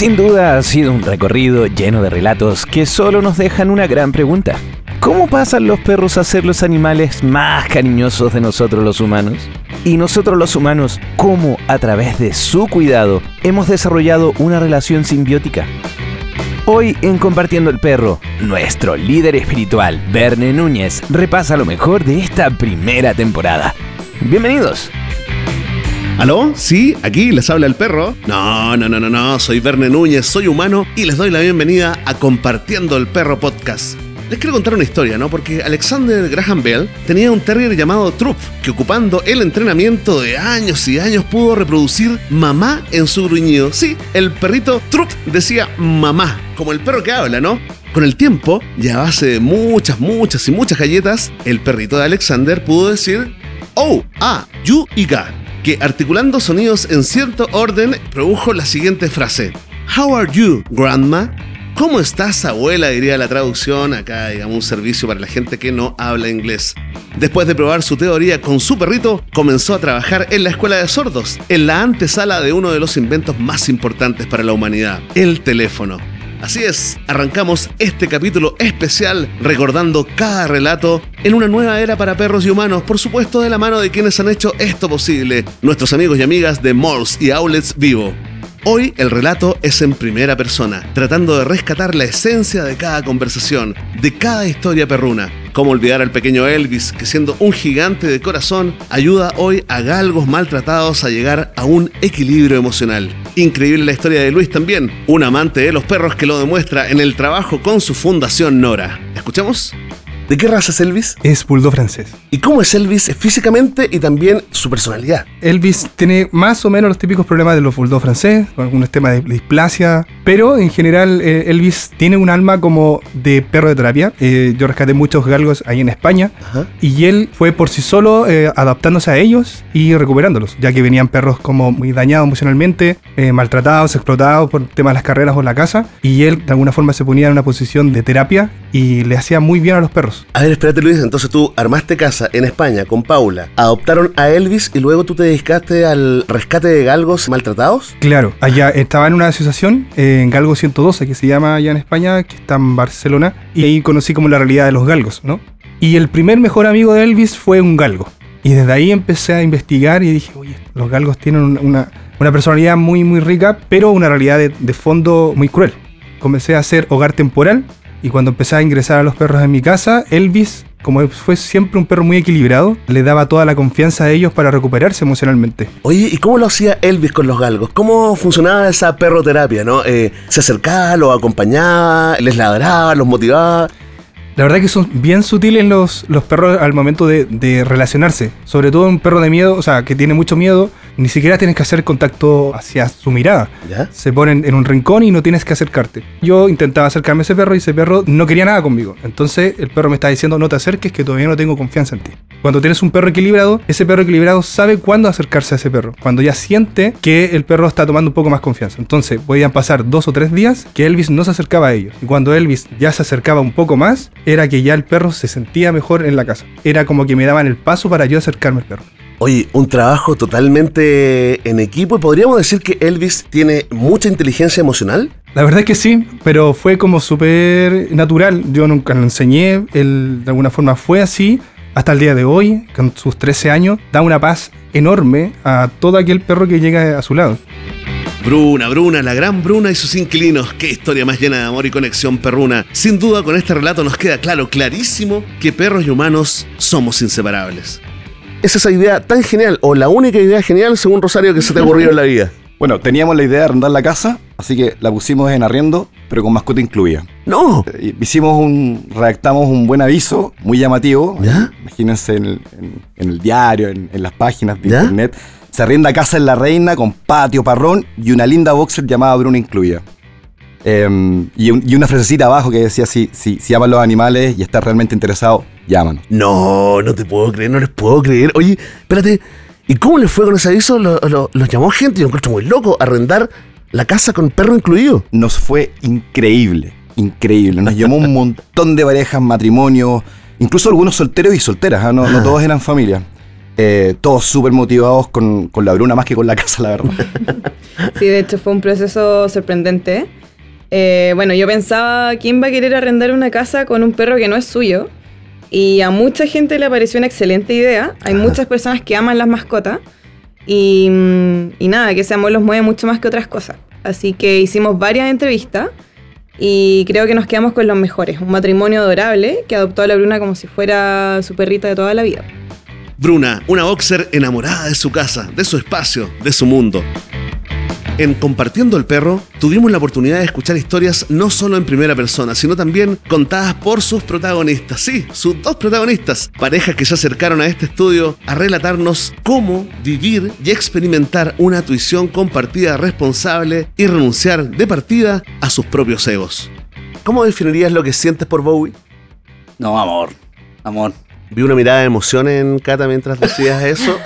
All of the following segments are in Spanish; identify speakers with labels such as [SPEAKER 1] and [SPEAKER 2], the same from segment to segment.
[SPEAKER 1] Sin duda ha sido un recorrido lleno de relatos que solo nos dejan una gran pregunta. ¿Cómo pasan los perros a ser los animales más cariñosos de nosotros los humanos? Y nosotros los humanos, ¿cómo a través de su cuidado hemos desarrollado una relación simbiótica? Hoy en Compartiendo el Perro, nuestro líder espiritual, Verne Núñez, repasa lo mejor de esta primera temporada. Bienvenidos.
[SPEAKER 2] ¿Aló? Sí, aquí les habla el perro. No, no, no, no, no, soy Verne Núñez, soy humano y les doy la bienvenida a Compartiendo el Perro Podcast. Les quiero contar una historia, ¿no? Porque Alexander Graham Bell tenía un terrier llamado Trup, que ocupando el entrenamiento de años y años pudo reproducir mamá en su gruñido. Sí, el perrito Trup decía mamá, como el perro que habla, ¿no? Con el tiempo, ya a base de muchas, muchas y muchas galletas, el perrito de Alexander pudo decir Oh, ah, yu y ga, que articulando sonidos en cierto orden produjo la siguiente frase. How are you, grandma? ¿Cómo estás, abuela? Diría la traducción. Acá, digamos, un servicio para la gente que no habla inglés. Después de probar su teoría con su perrito, comenzó a trabajar en la escuela de sordos, en la antesala de uno de los inventos más importantes para la humanidad, el teléfono. Así es, arrancamos este capítulo especial recordando cada relato en una nueva era para perros y humanos, por supuesto de la mano de quienes han hecho esto posible, nuestros amigos y amigas de Malls y Outlets Vivo. Hoy el relato es en primera persona, tratando de rescatar la esencia de cada conversación, de cada historia perruna. Cómo olvidar al pequeño Elvis, que siendo un gigante de corazón, ayuda hoy a galgos maltratados a llegar a un equilibrio emocional. Increíble la historia de Luis también, un amante de los perros que lo demuestra en el trabajo con su fundación Nora. ¿Escuchamos? ¿De qué raza es Elvis?
[SPEAKER 3] Es bulldog francés.
[SPEAKER 2] ¿Y cómo es Elvis físicamente y también su personalidad?
[SPEAKER 3] Elvis tiene más o menos los típicos problemas de los bulldog francés, con algunos temas de displasia, pero en general eh, Elvis tiene un alma como de perro de terapia. Eh, yo rescaté muchos galgos ahí en España
[SPEAKER 2] Ajá.
[SPEAKER 3] y él fue por sí solo eh, adaptándose a ellos y recuperándolos, ya que venían perros como muy dañados emocionalmente, maltratados, explotados por temas de las carreras o la casa, y él de alguna forma se ponía en una posición de terapia y le hacía muy bien a los perros.
[SPEAKER 2] A ver, espérate Luis, entonces tú armaste casa en España con Paula, adoptaron a Elvis y luego tú te dedicaste al rescate de galgos maltratados.
[SPEAKER 3] Claro, allá estaba en una asociación en Galgo 112 que se llama allá en España, que está en Barcelona, y ahí conocí como la realidad de los galgos, ¿no? Y el primer mejor amigo de Elvis fue un galgo. Y desde ahí empecé a investigar y dije, oye, los galgos tienen un- una, una personalidad muy, muy rica, pero una realidad de fondo muy cruel. Comencé a hacer hogar temporal y cuando empecé a ingresar a los perros en mi casa, Elvis, como fue siempre un perro muy equilibrado, le daba toda la confianza a ellos para recuperarse emocionalmente.
[SPEAKER 2] Oye, ¿y cómo lo hacía Elvis con los galgos? ¿Cómo funcionaba esa perroterapia, no? Eh, ¿Se acercaba, los acompañaba, les ladraba, los motivaba?
[SPEAKER 3] La verdad que son bien sutiles los, los perros al momento de, de relacionarse. Sobre todo un perro de miedo, o sea, que tiene mucho miedo, ni siquiera tienes que hacer contacto hacia su mirada.
[SPEAKER 2] ¿Ya?
[SPEAKER 3] Se ponen en un rincón y no tienes que acercarte. Yo intentaba acercarme a ese perro y ese perro no quería nada conmigo. Entonces el perro me está diciendo no te acerques que todavía no tengo confianza en ti. Cuando tienes un perro equilibrado, ese perro equilibrado sabe cuándo acercarse a ese perro. Cuando ya siente que el perro está tomando un poco más confianza. Entonces podían pasar dos o tres días que Elvis no se acercaba a ellos. Y cuando Elvis ya se acercaba un poco más, era que ya el perro se sentía mejor en la casa. Era como que me daban el paso para yo acercarme al perro.
[SPEAKER 2] Oye, un trabajo totalmente en equipo y podríamos decir que Elvis tiene mucha inteligencia emocional.
[SPEAKER 3] La verdad es que sí, pero fue como súper natural. Yo nunca lo enseñé, él de alguna forma fue así. Hasta el día de hoy, con sus 13 años, da una paz enorme a todo aquel perro que llega a su lado.
[SPEAKER 2] Bruna, Bruna, la gran Bruna y sus inquilinos. Qué historia más llena de amor y conexión perruna. Sin duda con este relato nos queda claro, clarísimo, que perros y humanos somos inseparables. Es esa idea tan genial, o la única idea genial según Rosario que se te ocurrió en la vida.
[SPEAKER 4] Bueno, teníamos la idea de arrendar la casa, así que la pusimos en arriendo, pero con mascota incluida.
[SPEAKER 2] No.
[SPEAKER 4] Eh, Hicimos un, redactamos un buen aviso, muy llamativo.
[SPEAKER 2] ¿Ya?
[SPEAKER 4] Imagínense en el, en- en el diario, en, en las páginas de
[SPEAKER 2] ¿Ya?
[SPEAKER 4] internet. Se arrienda casa en La Reina con patio, parrón y una linda boxer llamada Bruna incluida. Em, y, un- y una frasecita abajo que decía, si, si, si aman los animales y estás realmente interesado, llámanos.
[SPEAKER 2] No, no te puedo creer, no les puedo creer. Oye, espérate, ¿y cómo les fue con ese aviso? Lo- lo- ¿Los llamó gente? Yo me encuentro muy loco, arrendar la casa con perro incluido.
[SPEAKER 4] Nos fue increíble, increíble. Nos llamó un montón de parejas, matrimonios, incluso algunos solteros y solteras, ¿ah? no, no todos eran familia. Eh, todos súper motivados con, la Bruna más que con la casa, la verdad.
[SPEAKER 5] Sí, de hecho fue un proceso sorprendente. Eh, bueno, yo pensaba, ¿quién va a querer arrendar una casa con un perro que no es suyo? Y a mucha gente le pareció una excelente idea. Hay muchas personas que aman las mascotas. Y, mm, y nada, que ese amor los mueve mucho más que otras cosas. Así que hicimos varias entrevistas y creo que nos quedamos con los mejores. Un matrimonio adorable que adoptó a la Bruna como si fuera su perrita de toda la vida.
[SPEAKER 2] Bruna, una boxer enamorada de su casa, de su espacio, de su mundo. En Compartiendo el Perro tuvimos la oportunidad de escuchar historias no solo en primera persona, sino también contadas por sus protagonistas. Sí, sus dos protagonistas, parejas que se acercaron a este estudio a relatarnos cómo vivir y experimentar una tuición compartida responsable y renunciar de partida a sus propios egos. ¿Cómo definirías lo que sientes por Bowie?
[SPEAKER 6] No, amor. Amor.
[SPEAKER 2] Vi una mirada de emoción en Cata mientras decías eso.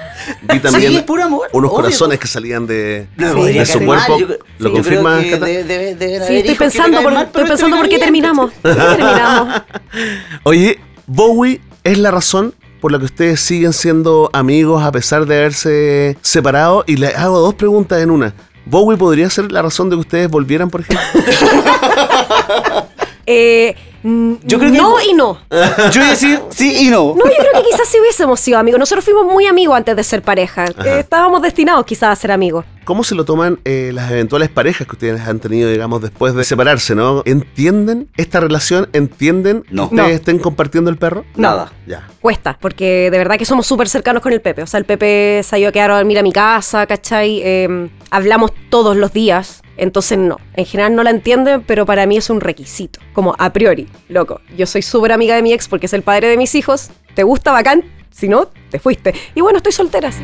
[SPEAKER 2] Vi también
[SPEAKER 6] Sí, puro amor,
[SPEAKER 2] unos
[SPEAKER 6] obvio.
[SPEAKER 2] corazones que salían de,
[SPEAKER 6] No
[SPEAKER 2] su cuerpo.
[SPEAKER 6] yo-
[SPEAKER 2] ¿Lo
[SPEAKER 6] sí,
[SPEAKER 2] confirmas, Cata?
[SPEAKER 6] de-
[SPEAKER 7] Sí, estoy
[SPEAKER 6] me
[SPEAKER 7] pensando, por,
[SPEAKER 6] mal,
[SPEAKER 7] estoy pensando por qué terminamos. ¿Por qué terminamos?
[SPEAKER 2] Oye, Bowie es la razón por la que ustedes siguen siendo amigos a pesar de haberse separado. Y le hago dos preguntas en una. ¿Bowie podría ser la razón de que ustedes volvieran, por ejemplo?
[SPEAKER 7] Eh,
[SPEAKER 6] Yo creo que-
[SPEAKER 7] no y no.
[SPEAKER 6] Yo voy a decir sí y no.
[SPEAKER 7] No, yo creo que quizás sí hubiésemos sido amigos. Nosotros fuimos muy amigos antes de ser pareja. Eh, estábamos destinados quizás a ser amigos.
[SPEAKER 2] ¿Cómo se lo toman eh, las eventuales parejas que ustedes han tenido, digamos, después de separarse, no? ¿Entienden esta relación? ¿Entienden
[SPEAKER 6] No.
[SPEAKER 2] que ustedes
[SPEAKER 7] No.
[SPEAKER 2] estén compartiendo el perro?
[SPEAKER 6] Nada.
[SPEAKER 2] Ya.
[SPEAKER 7] Cuesta, porque de verdad que somos súper cercanos con el Pepe. O sea, el Pepe se ha ido a quedar a dormir a mi casa, ¿cachai? Eh, hablamos todos los días. Entonces no, en general no la entienden, pero para mí es un requisito, como a priori, loco. Yo soy súper amiga de mi ex porque es el padre de mis hijos, ¿te gusta bacán? Si no, te fuiste. Y bueno, estoy soltera, sí.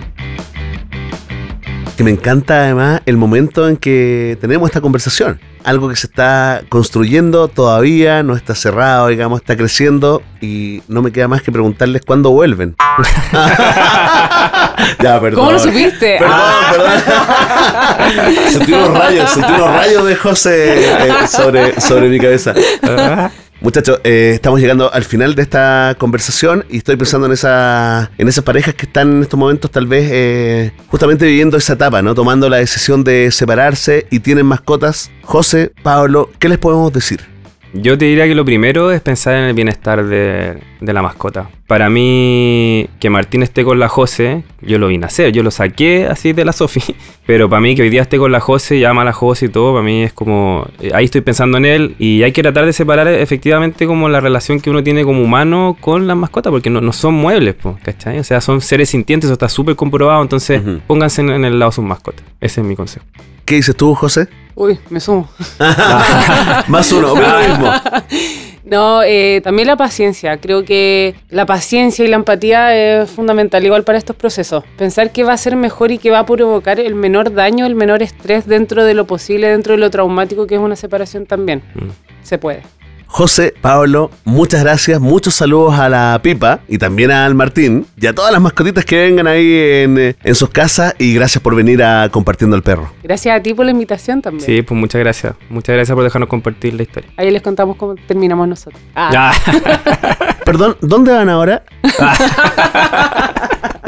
[SPEAKER 2] Que me encanta además el momento en que tenemos esta conversación. Algo que se está construyendo todavía, no está cerrado, digamos, está creciendo y no me queda más que preguntarles cuándo vuelven. ya, perdón.
[SPEAKER 8] ¿Cómo lo supiste?
[SPEAKER 2] Perdón,
[SPEAKER 8] Ah.
[SPEAKER 2] perdón. sentí unos rayos, sentí unos rayos de José eh, sobre, sobre mi cabeza. Muchachos, eh, estamos llegando al final de esta conversación y estoy pensando en esa, en esas parejas que están en estos momentos tal vez eh, justamente viviendo esa etapa, ¿no? Tomando la decisión de separarse y tienen mascotas. José, Pablo, ¿qué les podemos decir?
[SPEAKER 9] Yo te diría que lo primero es pensar en el bienestar de, de la mascota. Para mí, que Martín esté con la Jose, yo lo vi nacer, yo lo saqué así de la Sofi. Pero para mí, que hoy día esté con la Jose y ama a la Jose y todo, para mí es como. eh, Ahí estoy pensando en él y hay que tratar de separar efectivamente como la relación que uno tiene como humano con las mascotas, porque no, no son muebles, po, ¿cachai? O sea, son seres sintientes, eso está súper comprobado. Entonces, pónganse en, en el lado de sus mascotas. Ese es mi consejo.
[SPEAKER 2] ¿Qué dices tú, José?
[SPEAKER 8] Uy, me sumo.
[SPEAKER 2] Más uno, lo mismo.
[SPEAKER 8] No, eh, también la paciencia. Creo que la paciencia y la empatía es fundamental igual para estos procesos. Pensar que va a ser mejor y que va a provocar el menor daño, el menor estrés dentro de lo posible, dentro de lo traumático que es una separación también.
[SPEAKER 9] Mm.
[SPEAKER 8] Se puede.
[SPEAKER 2] José, Pablo, muchas gracias, muchos saludos a la Pipa y también al Martín y a todas las mascotitas que vengan ahí en, en sus casas y gracias por venir a compartiendo el perro.
[SPEAKER 8] Gracias a ti por la invitación también.
[SPEAKER 9] Sí, pues muchas gracias. Muchas gracias por dejarnos compartir la historia.
[SPEAKER 8] Ahí les contamos cómo terminamos nosotros. Ah,
[SPEAKER 9] Ya.
[SPEAKER 2] Perdón, ¿dónde van ahora?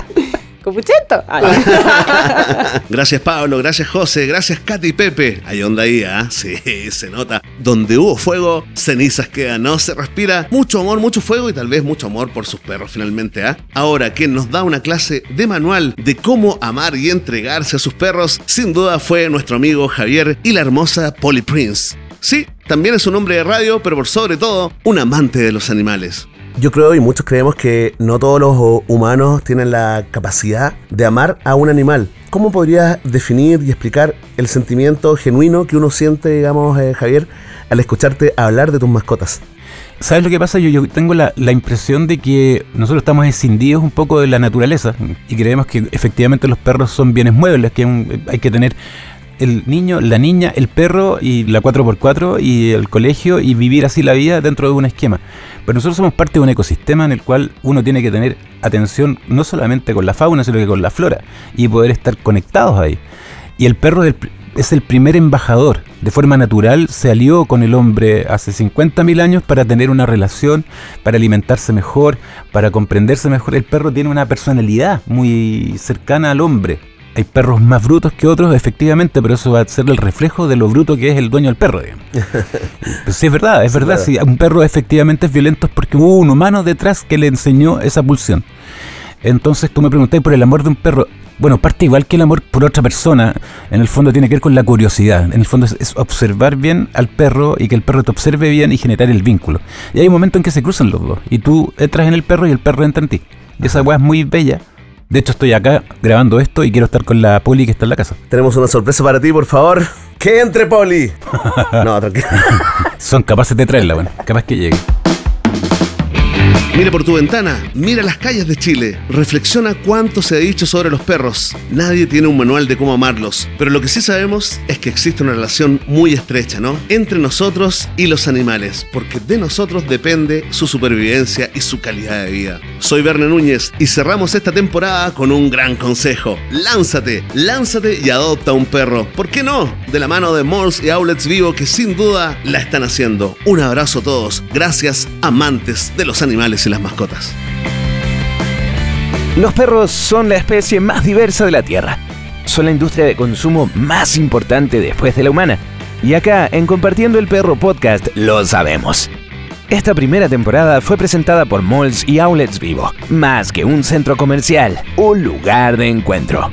[SPEAKER 8] Copucheto. Ah,
[SPEAKER 2] Gracias Pablo, gracias José, gracias Katy y Pepe. Hay onda ahí, ¿ah? Sí, se nota. Donde hubo fuego, cenizas quedan, ¿no? Se respira mucho amor, mucho fuego y tal vez mucho amor por sus perros finalmente, ¿ah? Ahora, quien nos da una clase de manual de cómo amar y entregarse a sus perros, sin duda fue nuestro amigo Javier y la hermosa Polly Prince. Sí, también es un hombre de radio, pero por sobre todo, un amante de los animales. Yo creo y muchos creemos que no todos los humanos tienen la capacidad de amar a un animal. ¿Cómo podrías definir y explicar el sentimiento genuino que uno siente, digamos, eh, Javier, al escucharte hablar de tus mascotas?
[SPEAKER 1] ¿Sabes lo que pasa? Yo, tengo la, la impresión de que nosotros estamos escindidos un poco de la naturaleza y creemos que efectivamente los perros son bienes muebles, que hay que tener el niño, la niña, el perro y la 4x4 y el colegio y vivir así la vida dentro de un esquema. Pero nosotros somos parte de un ecosistema en el cual uno tiene que tener atención no solamente con la fauna, sino que con la flora y poder estar conectados ahí. Y el perro es el
[SPEAKER 10] es el primer embajador. De forma natural se alió con el hombre hace 50.000 años para tener una relación, para alimentarse mejor, para comprenderse mejor. El perro tiene una personalidad muy cercana al hombre. Hay perros más brutos que otros, efectivamente, pero eso va a ser el reflejo de lo bruto que es el dueño del perro. Pues sí, es verdad, es verdad. Si un perro efectivamente es violento es porque hubo un humano detrás que le enseñó esa pulsión. Entonces tú me preguntáis por el amor de un perro. Bueno, parte igual que el amor por otra persona, en el fondo tiene que ver con la curiosidad. En el fondo es, es observar bien al perro y que el perro te observe bien y generar el vínculo. Y hay un momento en que se cruzan los dos. Y tú entras en el perro y el perro entra en ti. Y esa weá es muy bella. De hecho, estoy acá grabando esto y quiero estar con la poli que está en la casa.
[SPEAKER 2] Tenemos una sorpresa para ti, por favor. ¡Que entre, Poli! No, tranquilo.
[SPEAKER 10] Son capaces de traerla, bueno, capaz que llegue.
[SPEAKER 2] Mira por tu ventana, mira las calles de Chile, reflexiona cuánto se ha dicho sobre los perros. Nadie tiene un manual de cómo amarlos, pero lo que sí sabemos es que existe una relación muy estrecha, ¿no? Entre nosotros y los animales, porque de nosotros depende su supervivencia y su calidad de vida. Soy Verne Núñez y cerramos esta temporada con un gran consejo. Lánzate, lánzate y adopta un perro. ¿Por qué no? De la mano de Malls y Outlets Vivo que sin duda la están haciendo. Un abrazo a todos. Gracias, amantes de los animales y las mascotas.
[SPEAKER 1] Los perros son la especie más diversa de la Tierra. Son la industria de consumo más importante después de la humana. Y acá, en Compartiendo el Perro Podcast, lo sabemos. Esta primera temporada fue presentada por Malls y Outlets Vivo, más que un centro comercial, un lugar de encuentro.